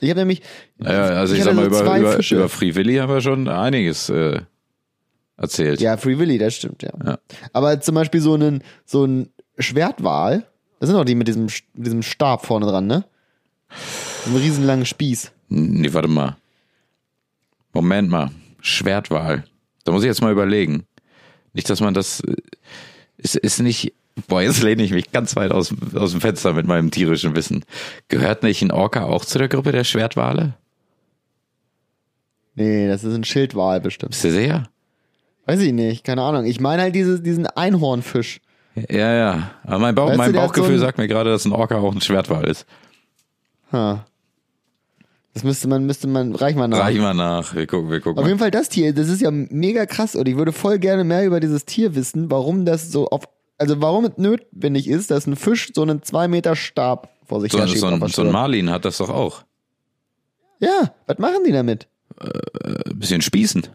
[SPEAKER 1] Ich habe nämlich.
[SPEAKER 2] Ja, also ich,
[SPEAKER 1] hatte
[SPEAKER 2] sag mal,
[SPEAKER 1] so
[SPEAKER 2] über, über,
[SPEAKER 1] Fische.
[SPEAKER 2] über Free Willy haben wir schon einiges äh, erzählt.
[SPEAKER 1] Ja, Free Willy, das stimmt, ja.
[SPEAKER 2] Ja.
[SPEAKER 1] Aber zum Beispiel so einen, so ein Schwertwal, das sind auch die mit diesem, mit diesem Stab vorne dran, ne? So einen riesenlangen Spieß.
[SPEAKER 2] Nee, warte mal. Moment mal. Schwertwahl. Da muss ich jetzt mal überlegen. Nicht, dass man das. äh, Ist, ist nicht. Boah, jetzt lehne ich mich ganz weit aus, aus dem Fenster mit meinem tierischen Wissen. Gehört nicht ein Orca auch zu der Gruppe der Schwertwale?
[SPEAKER 1] Nee, das ist ein Schildwal bestimmt.
[SPEAKER 2] Bist du sicher?
[SPEAKER 1] Weiß ich nicht, keine Ahnung. Ich meine halt dieses, diesen Einhornfisch.
[SPEAKER 2] Ja, ja. Aber mein, Bauch,
[SPEAKER 1] Weißt du,
[SPEAKER 2] mein
[SPEAKER 1] hat
[SPEAKER 2] Bauchgefühl
[SPEAKER 1] so
[SPEAKER 2] sagt mir gerade, dass ein Orca auch ein Schwertwal ist.
[SPEAKER 1] Ha. Das müsste man, müsste man, reich mal nach.
[SPEAKER 2] Reich mal nach. Wir gucken, wir gucken
[SPEAKER 1] Auf
[SPEAKER 2] mal.
[SPEAKER 1] jeden Fall das Tier, das ist ja mega krass und ich würde voll gerne mehr über dieses Tier wissen, warum das so auf, also warum es notwendig ist, dass ein Fisch so einen zwei Meter Stab vor sich
[SPEAKER 2] So,
[SPEAKER 1] her
[SPEAKER 2] so,
[SPEAKER 1] schiebt.
[SPEAKER 2] ein, so ein. Marlin hat das doch auch.
[SPEAKER 1] Ja, was machen die damit?
[SPEAKER 2] Ein bisschen spießen.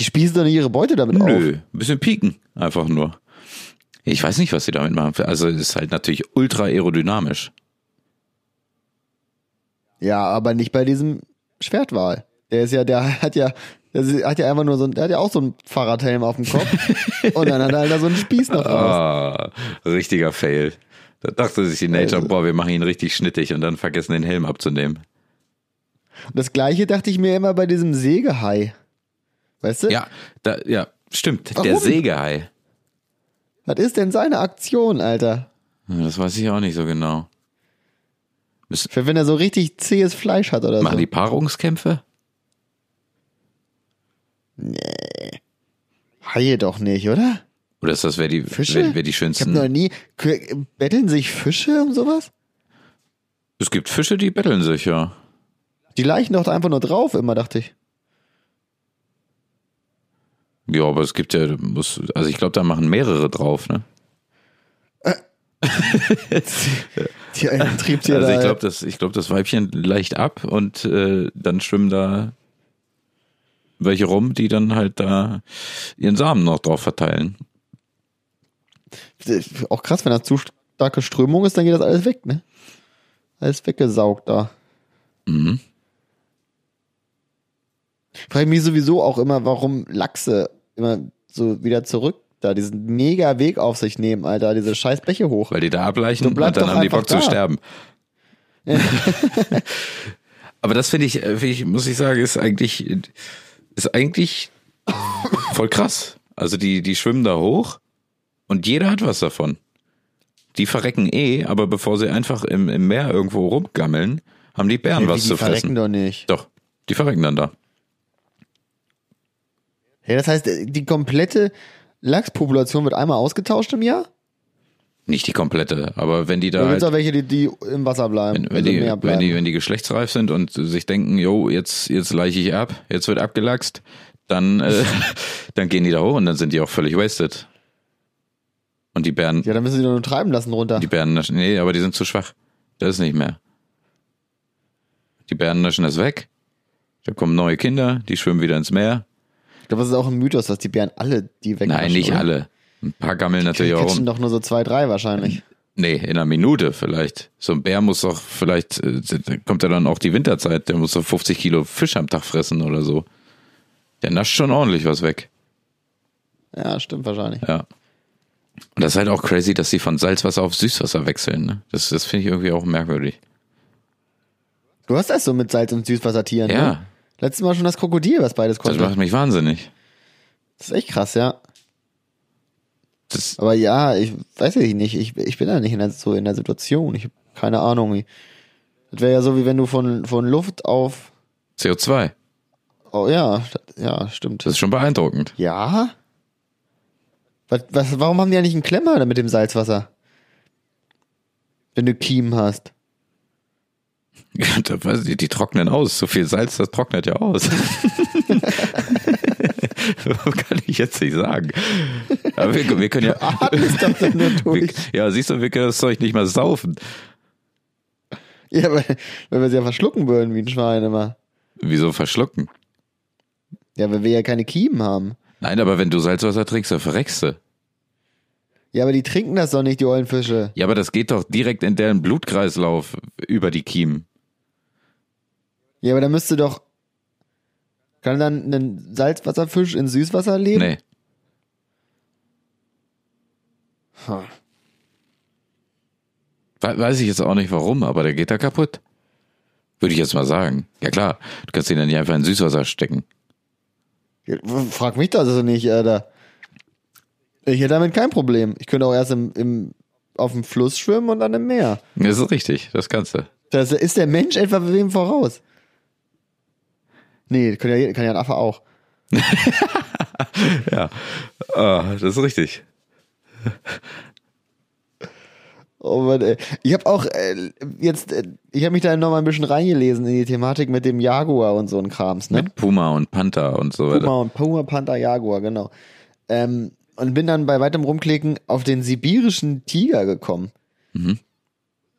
[SPEAKER 1] Die spießen doch nicht ihre Beute damit
[SPEAKER 2] Nö,
[SPEAKER 1] auf.
[SPEAKER 2] ein bisschen pieken. Einfach nur. Ich weiß nicht, was sie damit machen. Also es ist halt natürlich ultra aerodynamisch.
[SPEAKER 1] Ja, aber nicht bei diesem Schwertwal. Der ist ja, der hat ja, der hat ja einfach nur so ein, der hat ja auch so einen Fahrradhelm auf dem Kopf. <laughs> und dann hat er halt da so einen Spieß noch raus.
[SPEAKER 2] Ah, richtiger Fail. Da dachte sich die Nature,
[SPEAKER 1] Also-
[SPEAKER 2] boah, wir machen ihn richtig schnittig und dann vergessen den Helm abzunehmen.
[SPEAKER 1] Und das gleiche dachte ich mir immer bei diesem Sägehai. Weißt du?
[SPEAKER 2] Ja, da, ja, stimmt.
[SPEAKER 1] Warum?
[SPEAKER 2] Der Sägehai.
[SPEAKER 1] Was ist denn seine Aktion, Alter?
[SPEAKER 2] Das weiß ich auch nicht so genau.
[SPEAKER 1] Für wenn er so richtig zähes Fleisch hat oder
[SPEAKER 2] Machen
[SPEAKER 1] so.
[SPEAKER 2] die Paarungskämpfe?
[SPEAKER 1] Haie doch nicht, oder?
[SPEAKER 2] Oder ist das, wer die,
[SPEAKER 1] Fische?
[SPEAKER 2] wer, wer die
[SPEAKER 1] Ich habe
[SPEAKER 2] schönsten?
[SPEAKER 1] noch nie. Betteln sich Fische um sowas?
[SPEAKER 2] Es gibt Fische, die betteln sich, ja.
[SPEAKER 1] Die leichen doch einfach nur drauf, immer, dachte ich.
[SPEAKER 2] Ja, aber es gibt ja, muss, also ich glaube, da machen mehrere drauf, ne? <laughs>
[SPEAKER 1] Die einen Triebtiere.
[SPEAKER 2] Also ich
[SPEAKER 1] da-
[SPEAKER 2] glaube, das, ich glaube, das Weibchen leicht ab und äh, dann schwimmen da welche rum, die dann halt da ihren Samen noch drauf verteilen.
[SPEAKER 1] Auch krass, wenn das zu starke Strömung ist, dann geht das alles weg, ne? Alles weggesaugt da.
[SPEAKER 2] Mhm.
[SPEAKER 1] Frage mich sowieso auch immer, warum Lachse immer so wieder zurück da diesen mega Weg auf sich nehmen, Alter, diese scheiß Bäche hoch.
[SPEAKER 2] Weil die da ableichen und dann haben die Bock zu
[SPEAKER 1] da.
[SPEAKER 2] sterben. <laughs> Aber das finde ich, äh, finde ich, muss ich sagen, ist eigentlich, ist eigentlich voll krass. Also die, die schwimmen da hoch und jeder hat was davon. Die verrecken eh, aber bevor sie einfach im, im Meer irgendwo rumgammeln, haben die Bären
[SPEAKER 1] Hey,
[SPEAKER 2] was
[SPEAKER 1] die
[SPEAKER 2] zu
[SPEAKER 1] verrecken
[SPEAKER 2] fressen.
[SPEAKER 1] doch nicht.
[SPEAKER 2] Doch, die verrecken dann da.
[SPEAKER 1] Hey, das heißt, die komplette Lachspopulation wird einmal ausgetauscht im Jahr?
[SPEAKER 2] Nicht die komplette, aber wenn die da
[SPEAKER 1] Oder
[SPEAKER 2] halt,
[SPEAKER 1] auch welche, die, die im Wasser bleiben?
[SPEAKER 2] wenn, wenn,
[SPEAKER 1] also
[SPEAKER 2] die,
[SPEAKER 1] Meer
[SPEAKER 2] wenn,
[SPEAKER 1] bleiben?
[SPEAKER 2] die, wenn die geschlechtsreif sind und sich denken, jo, jetzt, jetzt leiche ich ab, jetzt wird abgelachst, dann, äh, <laughs> dann gehen die da hoch und dann sind die auch völlig wasted. Und die Bären,
[SPEAKER 1] ja, dann müssen sie nur treiben lassen runter.
[SPEAKER 2] die Bären naschen, nee, aber die sind zu schwach. Das ist nicht mehr. Die Bären naschen das weg. Da kommen neue Kinder, die schwimmen wieder ins Meer.
[SPEAKER 1] Glaube, das ist auch ein Mythos, dass die Bären alle die wegnaschen,
[SPEAKER 2] Nein, nicht
[SPEAKER 1] oder?
[SPEAKER 2] alle. Ein paar gammeln natürlich
[SPEAKER 1] Die
[SPEAKER 2] auch
[SPEAKER 1] catchen
[SPEAKER 2] rum.
[SPEAKER 1] doch nur so zwei, drei wahrscheinlich.
[SPEAKER 2] Nee, in einer Minute vielleicht. So ein Bär muss doch vielleicht, äh, da kommt ja dann auch die Winterzeit, der muss so 50 Kilo Fisch am Tag fressen oder so. Der nascht schon ordentlich was weg.
[SPEAKER 1] Ja, stimmt wahrscheinlich.
[SPEAKER 2] Ja. Und das ist halt auch crazy, dass sie von Salzwasser auf Süßwasser wechseln. Ne? Das, das finde ich irgendwie auch merkwürdig.
[SPEAKER 1] Du hast das so mit Salz- und Süßwassertieren,
[SPEAKER 2] Ja.
[SPEAKER 1] ne? Letztes Mal schon das Krokodil, was beides
[SPEAKER 2] Das
[SPEAKER 1] konnte.
[SPEAKER 2] macht mich wahnsinnig.
[SPEAKER 1] Das ist echt krass, ja.
[SPEAKER 2] Das,
[SPEAKER 1] Aber ja, ich weiß ich nicht. Ich, ich bin da nicht in der, so in der Situation. Ich habe keine Ahnung. Das wäre ja so, wie wenn du von, von Luft auf.
[SPEAKER 2] CO2.
[SPEAKER 1] Oh ja, das, ja, stimmt.
[SPEAKER 2] Das ist schon beeindruckend.
[SPEAKER 1] Ja? Was, was, warum haben die ja nicht einen Klemmer mit dem Salzwasser? Wenn du Kiemen hast.
[SPEAKER 2] Ich, die trocknen aus. So viel Salz, das trocknet ja aus. <laughs> <laughs> Kann ich jetzt nicht sagen. Aber wir, wir können ja. <laughs>
[SPEAKER 1] Nur
[SPEAKER 2] Wir, ja, siehst du, wir können das Zeug nicht mal saufen.
[SPEAKER 1] Ja, weil, weil wir sie ja verschlucken würden wie ein Schwein immer.
[SPEAKER 2] Wieso verschlucken?
[SPEAKER 1] Ja, weil wir ja keine Kiemen haben.
[SPEAKER 2] Nein, aber wenn du Salzwasser trinkst, dann verreckst du.
[SPEAKER 1] Ja, aber die trinken das doch nicht, die ollen Fische.
[SPEAKER 2] Ja, aber das geht doch direkt in deren Blutkreislauf über die Kiemen.
[SPEAKER 1] Ja, aber da müsste doch. Kann dann ein Salzwasserfisch in Süßwasser leben?
[SPEAKER 2] Nee.
[SPEAKER 1] Hm.
[SPEAKER 2] We- Weiß ich jetzt auch nicht warum, aber der geht da kaputt. Würde ich jetzt mal sagen. Ja klar, du kannst ihn dann nicht einfach in Süßwasser stecken.
[SPEAKER 1] Ja, Frag mich das also nicht, Alter. Ich hätte damit kein Problem. Ich könnte auch erst im, im, auf dem Fluss schwimmen und dann im Meer.
[SPEAKER 2] Das ist richtig, das kannst du.
[SPEAKER 1] Das ist der Mensch etwa wem voraus? Nee, kann ja, kann ja ein Affe auch. <laughs>
[SPEAKER 2] Ja, ah, das ist richtig.
[SPEAKER 1] Oh Mann, ey. Ich habe auch äh, jetzt, äh, ich habe mich da noch mal ein bisschen reingelesen in die Thematik mit dem Jaguar und so ein Krams, ne?
[SPEAKER 2] Mit Puma und Panther und so weiter.
[SPEAKER 1] Puma und Puma, Panther, Jaguar, genau. Ähm, und bin dann bei weitem Rumklicken auf den sibirischen Tiger gekommen.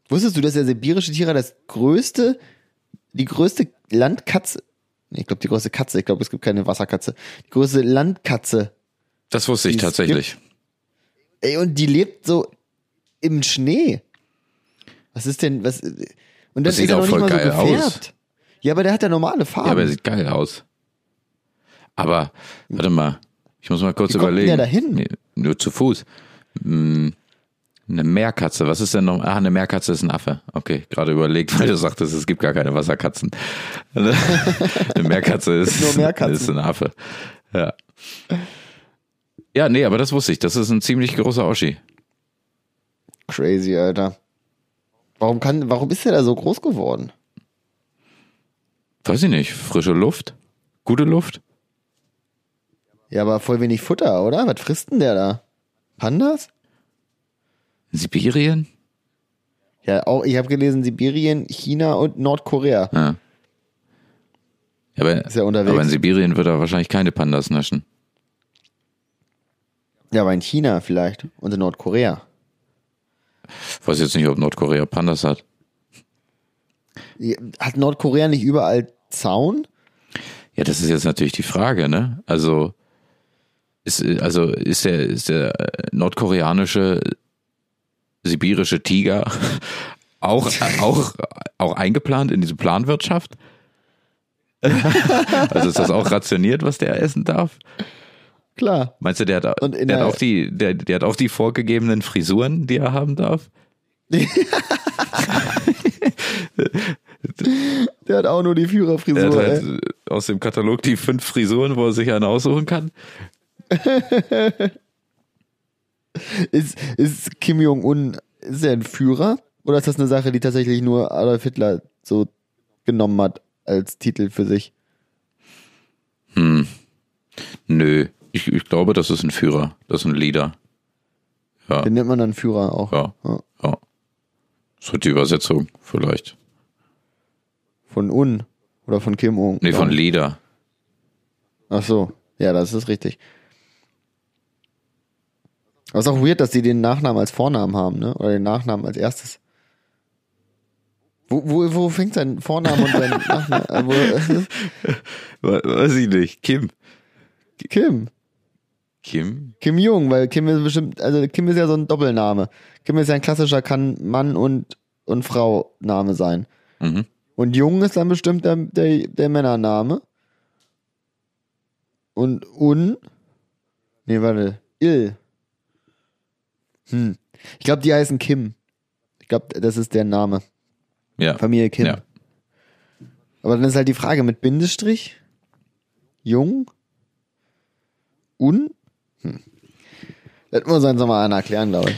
[SPEAKER 1] Wusstest du, dass der sibirische Tiger das größte, die größte Landkatze, ich glaube die größte Katze, ich glaube es gibt keine Wasserkatze, die größte Landkatze.
[SPEAKER 2] Das wusste ich tatsächlich.
[SPEAKER 1] Ey, und die lebt so im Schnee. Was ist denn, was, und dann
[SPEAKER 2] Das
[SPEAKER 1] ist
[SPEAKER 2] sieht
[SPEAKER 1] er
[SPEAKER 2] auch voll
[SPEAKER 1] mal so
[SPEAKER 2] geil aus.
[SPEAKER 1] Ja, aber der hat ja normale Farben.
[SPEAKER 2] Ja, aber er sieht geil aus. Aber, warte mal, ich muss mal kurz
[SPEAKER 1] Wie kommt
[SPEAKER 2] überlegen.
[SPEAKER 1] der da hin?
[SPEAKER 2] Nee, nur zu Fuß. Hm, Eine Meerkatze, was ist denn noch? Ah, eine Meerkatze ist ein Affe. Okay, gerade überlegt, weil du sagtest, es gibt gar keine Wasserkatzen. <laughs> eine Meerkatze ist, ist ein Affe. Ja. Ja, nee, aber das wusste ich. Das ist ein ziemlich großer Oschi.
[SPEAKER 1] Crazy, Alter. Warum kann, warum ist der da so groß geworden?
[SPEAKER 2] Weiß ich nicht. Frische Luft? Gute Luft?
[SPEAKER 1] Ja, aber voll wenig Futter, oder? Was frisst denn der da? Pandas?
[SPEAKER 2] Sibirien?
[SPEAKER 1] Ja, auch, ich habe gelesen, Sibirien, China und Nordkorea.
[SPEAKER 2] Ja. Ja, Aber,
[SPEAKER 1] Ist ja unterwegs.
[SPEAKER 2] aber in Sibirien wird er wahrscheinlich keine Pandas naschen.
[SPEAKER 1] Ja, aber in China vielleicht und in Nordkorea.
[SPEAKER 2] Ich weiß jetzt nicht, ob Nordkorea Pandas hat.
[SPEAKER 1] Hat Nordkorea nicht überall Zaun?
[SPEAKER 2] Ja, das ist jetzt natürlich die Frage, ne? Also ist, also ist der, ist der äh, nordkoreanische sibirische Tiger auch, auch, auch eingeplant in diese Planwirtschaft? <laughs> also ist das auch rationiert, was der essen darf?
[SPEAKER 1] Klar.
[SPEAKER 2] Meinst du, der hat, der, hat
[SPEAKER 1] der-
[SPEAKER 2] auch die, der, der hat auch die vorgegebenen Frisuren, die er haben darf? <laughs>
[SPEAKER 1] Der hat auch nur die
[SPEAKER 2] Er hat
[SPEAKER 1] Führerfrisur.
[SPEAKER 2] halt
[SPEAKER 1] ey.
[SPEAKER 2] äh, aus dem Katalog die fünf Frisuren, wo er sich eine aussuchen kann. <laughs>
[SPEAKER 1] Ist, ist Kim Jong-un, ist er ein Führer? Oder ist das eine Sache, die tatsächlich nur Adolf Hitler so genommen hat als Titel für sich?
[SPEAKER 2] Hm. Nö, ich, ich glaube, das ist ein Führer, das ist ein Leader. Ja,
[SPEAKER 1] Den nennt man dann Führer auch.
[SPEAKER 2] ja, ja. Das wird die Übersetzung vielleicht.
[SPEAKER 1] Von Un oder von Kim Un.
[SPEAKER 2] Nee, von Leader.
[SPEAKER 1] Ach so, ja, das ist richtig. Aber ist auch weird, dass die den Nachnamen als Vornamen haben, ne? Oder den Nachnamen als erstes. Wo, wo, wo fängt sein Vorname und sein Nachname? <laughs>
[SPEAKER 2] Weiß ich nicht. Kim.
[SPEAKER 1] Kim.
[SPEAKER 2] Kim?
[SPEAKER 1] Kim Jong, weil Kim ist bestimmt, also Kim ist ja so ein Doppelname. Kim ist ja ein klassischer, kann Mann und, und Frau Name sein.
[SPEAKER 2] Mhm.
[SPEAKER 1] Und Jung ist dann bestimmt der, der, der Männername. Und Un. Nee, warte. Il. Hm. Ich glaube, die heißen Kim. Ich glaube, das ist der Name.
[SPEAKER 2] Ja.
[SPEAKER 1] Familie Kim.
[SPEAKER 2] Ja.
[SPEAKER 1] Aber dann ist halt die Frage mit Bindestrich. Jung. Un? Hm. Das muss uns nochmal einer erklären, glaube ich.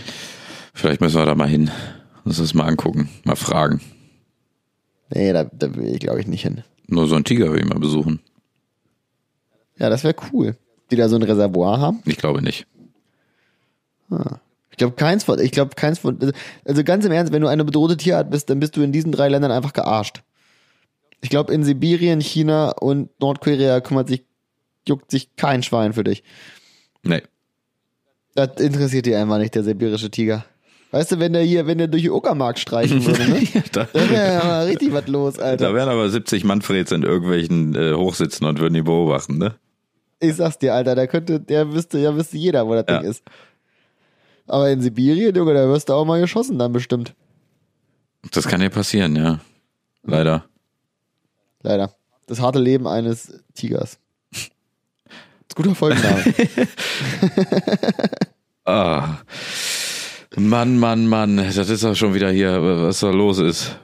[SPEAKER 2] Vielleicht müssen wir da mal hin. Uns das mal angucken, mal fragen.
[SPEAKER 1] Nee, da, da will ich, glaube ich, nicht hin.
[SPEAKER 2] Nur so einen Tiger will ich mal besuchen.
[SPEAKER 1] Ja, das wäre cool. Die da so ein Reservoir haben.
[SPEAKER 2] Ich glaube nicht.
[SPEAKER 1] Ich glaube, keins von, ich glaube, keins von, also- also ganz im Ernst, wenn du eine bedrohte Tierart bist, dann bist du in diesen drei Ländern einfach gearscht. Ich glaube, in Sibirien, China und Nordkorea kümmert sich, juckt sich kein Schwein für dich.
[SPEAKER 2] Nee.
[SPEAKER 1] Das interessiert die einfach nicht, der sibirische Tiger. Weißt du, wenn der hier, wenn der durch die Uckermark streichen würde, ne? <laughs>
[SPEAKER 2] da,
[SPEAKER 1] Da wäre ja mal richtig was los, Alter.
[SPEAKER 2] da wären aber 70 Manfreds in irgendwelchen äh, hochsitzen und würden die beobachten, ne?
[SPEAKER 1] Ich sag's dir, Alter, der könnte, der wüsste, ja wüsste jeder, wo das
[SPEAKER 2] Ja.
[SPEAKER 1] Ding ist. Aber in Sibirien, Junge, da wirst du auch mal geschossen dann bestimmt.
[SPEAKER 2] Das kann ja passieren, ja. Leider.
[SPEAKER 1] Leider. Das harte Leben eines Tigers. Das ist ein guter Folgenname. <laughs>
[SPEAKER 2] Ah. Mann, Mann, Mann, das ist doch schon wieder hier, was da los ist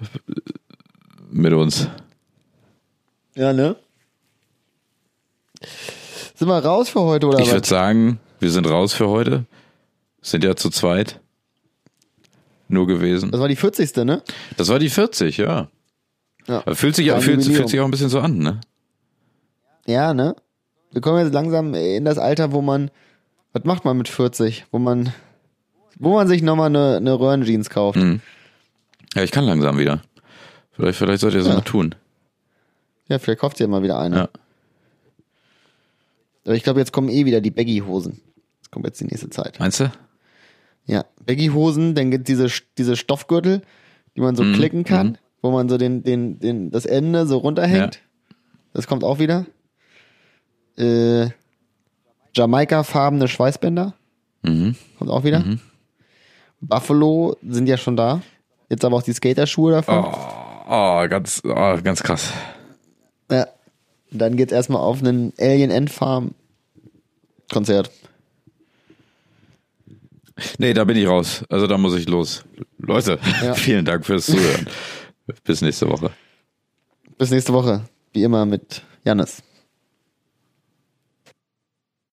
[SPEAKER 2] mit uns.
[SPEAKER 1] ja, ne? Sind wir raus für heute oder
[SPEAKER 2] Ich würde
[SPEAKER 1] was?
[SPEAKER 2] sagen, wir sind raus für heute. Sind ja zu zweit. Nur gewesen.
[SPEAKER 1] Das war die 40. ne?
[SPEAKER 2] Das war die 40, ja.
[SPEAKER 1] Ja.
[SPEAKER 2] Fühlt sich, fühlt, fühlt sich auch ein bisschen so an, ne?
[SPEAKER 1] Ja, ne? Wir kommen jetzt langsam in das Alter, wo man, was macht man mit 40? Wo man, wo man sich nochmal eine, eine Röhrenjeans kauft.
[SPEAKER 2] Mhm. Ja, ich kann langsam wieder. Vielleicht, vielleicht sollt ihr das
[SPEAKER 1] Ja.
[SPEAKER 2] mal tun.
[SPEAKER 1] Ja, vielleicht kauft ihr mal wieder eine.
[SPEAKER 2] Ja.
[SPEAKER 1] Aber ich glaube, jetzt kommen eh wieder die Baggy-Hosen. Das kommt jetzt die nächste Zeit.
[SPEAKER 2] Meinst du?
[SPEAKER 1] Ja, Baggy-Hosen, dann gibt diese, diese Stoffgürtel, die man so
[SPEAKER 2] Mhm,
[SPEAKER 1] klicken kann,
[SPEAKER 2] mhm.
[SPEAKER 1] wo man so den, den, den, das Ende so runterhängt.
[SPEAKER 2] Ja.
[SPEAKER 1] Das kommt auch wieder. Äh, Jamaika-farbene Schweißbänder.
[SPEAKER 2] Mhm.
[SPEAKER 1] Kommt auch wieder. Buffalo sind ja schon da. Jetzt aber auch die Skaterschuhe davon.
[SPEAKER 2] Oh, ganz, oh, ganz krass.
[SPEAKER 1] Ja. Dann geht's erstmal auf einen Alien End Farm Konzert.
[SPEAKER 2] Nee, da bin ich raus. Also da muss ich los. Leute,
[SPEAKER 1] Ja. <laughs>
[SPEAKER 2] vielen Dank fürs Zuhören. Bis nächste Woche.
[SPEAKER 1] Bis nächste Woche. Wie immer mit Jannis.